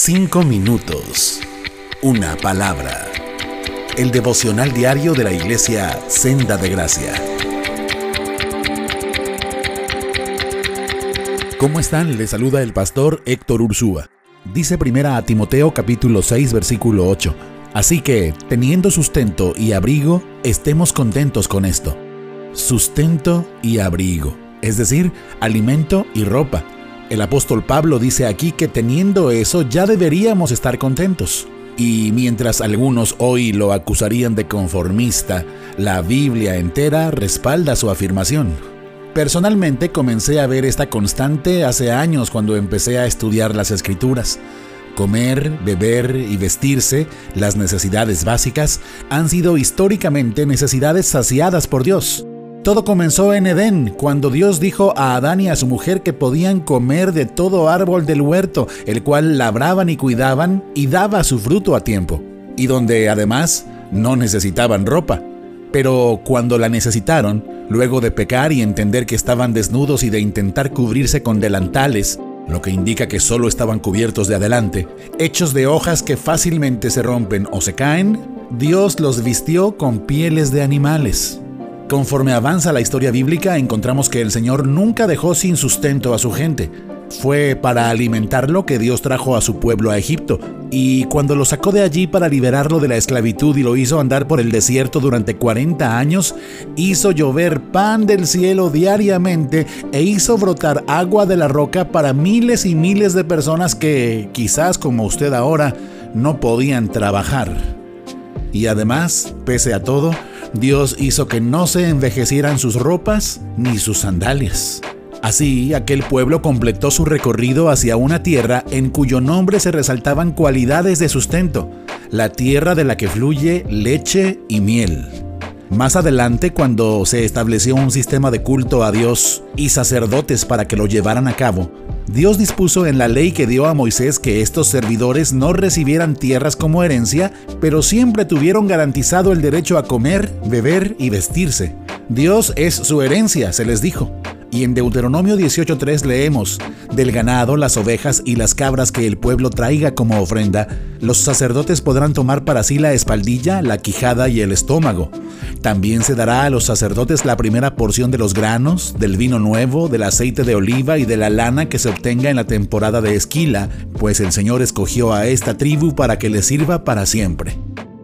Cinco minutos. Una palabra. El devocional diario de la iglesia Senda de Gracia. ¿Cómo están? Les saluda el pastor Héctor Ursúa. Dice primera a Timoteo capítulo 6 versículo 8. Así que, teniendo sustento y abrigo, estemos contentos con esto. Sustento y abrigo, es decir, alimento y ropa el apóstol Pablo dice aquí que teniendo eso ya deberíamos estar contentos. Y mientras algunos hoy lo acusarían de conformista, la Biblia entera respalda su afirmación. Personalmente comencé a ver esta constante hace años cuando empecé a estudiar las escrituras. Comer, beber y vestirse, las necesidades básicas, han sido históricamente necesidades saciadas por Dios. Todo comenzó en Edén, cuando Dios dijo a Adán y a su mujer que podían comer de todo árbol del huerto, el cual labraban y cuidaban y daba su fruto a tiempo, y donde además no necesitaban ropa. Pero cuando la necesitaron, luego de pecar y entender que estaban desnudos y de intentar cubrirse con delantales, lo que indica que solo estaban cubiertos de adelante, hechos de hojas que fácilmente se rompen o se caen, Dios los vistió con pieles de animales. Conforme avanza la historia bíblica, encontramos que el Señor nunca dejó sin sustento a su gente. Fue para alimentarlo que Dios trajo a su pueblo a Egipto, y cuando lo sacó de allí para liberarlo de la esclavitud y lo hizo andar por el desierto durante 40 años, hizo llover pan del cielo diariamente e hizo brotar agua de la roca para miles y miles de personas que, quizás como usted ahora, no podían trabajar. Y además, pese a todo, Dios hizo que no se envejecieran sus ropas ni sus sandalias. Así, aquel pueblo completó su recorrido hacia una tierra en cuyo nombre se resaltaban cualidades de sustento, la tierra de la que fluye leche y miel. Más adelante, cuando se estableció un sistema de culto a Dios y sacerdotes para que lo llevaran a cabo, Dios dispuso en la ley que dio a Moisés que estos servidores no recibieran tierras como herencia, pero siempre tuvieron garantizado el derecho a comer, beber y vestirse. Dios es su herencia, se les dijo. Y en Deuteronomio 18.3 leemos, del ganado, las ovejas y las cabras que el pueblo traiga como ofrenda, los sacerdotes podrán tomar para sí la espaldilla, la quijada y el estómago. También se dará a los sacerdotes la primera porción de los granos, del vino nuevo, del aceite de oliva y de la lana que se obtenga en la temporada de esquila, pues el Señor escogió a esta tribu para que le sirva para siempre.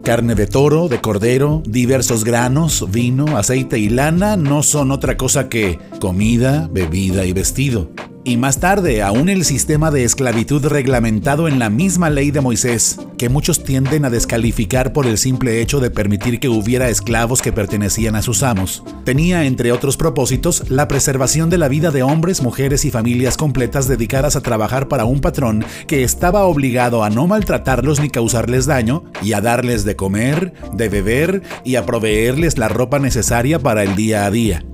Carne de toro, de cordero, diversos granos, vino, aceite y lana no son otra cosa que comida, bebida y vestido. Y más tarde, aún el sistema de esclavitud reglamentado en la misma ley de Moisés, que muchos tienden a descalificar por el simple hecho de permitir que hubiera esclavos que pertenecían a sus amos, tenía, entre otros propósitos, la preservación de la vida de hombres, mujeres y familias completas dedicadas a trabajar para un patrón que estaba obligado a no maltratarlos ni causarles daño, y a darles de comer, de beber y a proveerles la ropa necesaria para el día a día.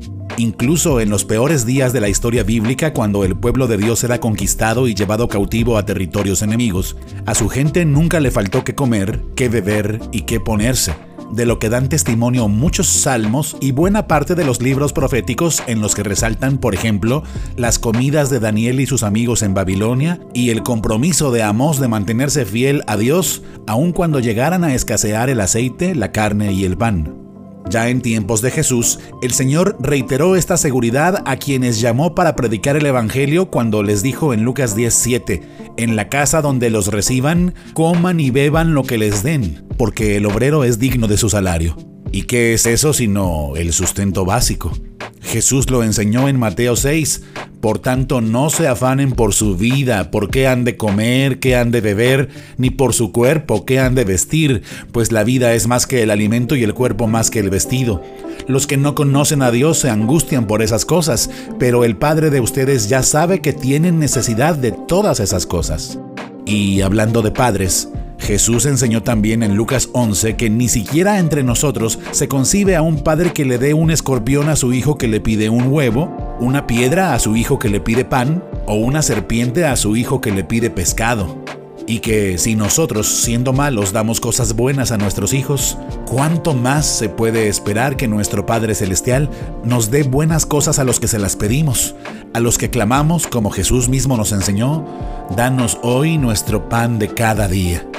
Incluso en los peores días de la historia bíblica, cuando el pueblo de Dios era conquistado y llevado cautivo a territorios enemigos, a su gente nunca le faltó qué comer, qué beber y qué ponerse, de lo que dan testimonio muchos salmos y buena parte de los libros proféticos en los que resaltan, por ejemplo, las comidas de Daniel y sus amigos en Babilonia y el compromiso de Amós de mantenerse fiel a Dios aun cuando llegaran a escasear el aceite, la carne y el pan. Ya en tiempos de Jesús, el Señor reiteró esta seguridad a quienes llamó para predicar el Evangelio cuando les dijo en Lucas 10:7, en la casa donde los reciban, coman y beban lo que les den, porque el obrero es digno de su salario. ¿Y qué es eso sino el sustento básico? Jesús lo enseñó en Mateo 6, por tanto, no se afanen por su vida, por qué han de comer, qué han de beber, ni por su cuerpo, qué han de vestir, pues la vida es más que el alimento y el cuerpo más que el vestido. Los que no conocen a Dios se angustian por esas cosas, pero el Padre de ustedes ya sabe que tienen necesidad de todas esas cosas. Y hablando de padres, Jesús enseñó también en Lucas 11 que ni siquiera entre nosotros se concibe a un padre que le dé un escorpión a su hijo que le pide un huevo, una piedra a su hijo que le pide pan, o una serpiente a su hijo que le pide pescado. y que si nosotros, siendo malos, damos cosas buenas a nuestros hijos, ¿cuánto más se puede esperar que nuestro Padre Celestial nos dé buenas cosas a los que se las pedimos, a los que clamamos como Jesús mismo nos enseñó? Danos hoy nuestro pan de cada día.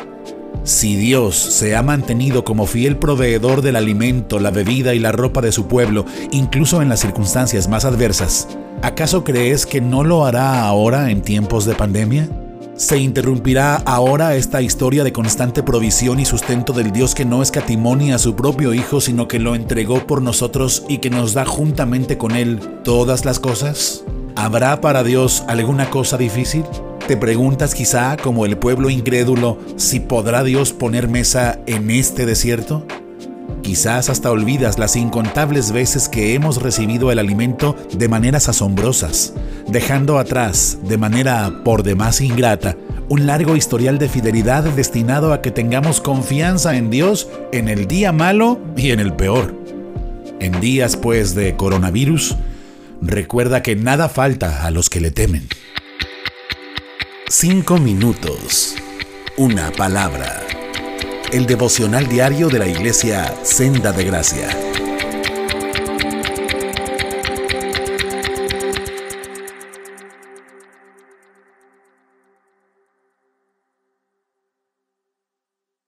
Si Dios se ha mantenido como fiel proveedor del alimento, la bebida y la ropa de su pueblo, incluso en las circunstancias más adversas, ¿acaso crees que no lo hará ahora en tiempos de pandemia? ¿Se interrumpirá ahora esta historia de constante provisión y sustento del Dios que no escatimonia a su propio Hijo, sino que lo entregó por nosotros y que nos da juntamente con Él todas las cosas? ¿Habrá para Dios alguna cosa difícil? ¿Te preguntas quizá, como el pueblo incrédulo, si podrá Dios poner mesa en este desierto? Quizás hasta olvidas las incontables veces que hemos recibido el alimento de maneras asombrosas, dejando atrás, de manera por demás ingrata, un largo historial de fidelidad destinado a que tengamos confianza en Dios en el día malo y en el peor. En días pues de coronavirus, recuerda que nada falta a los que le temen. Cinco minutos. Una palabra el devocional diario de la iglesia Senda de Gracia.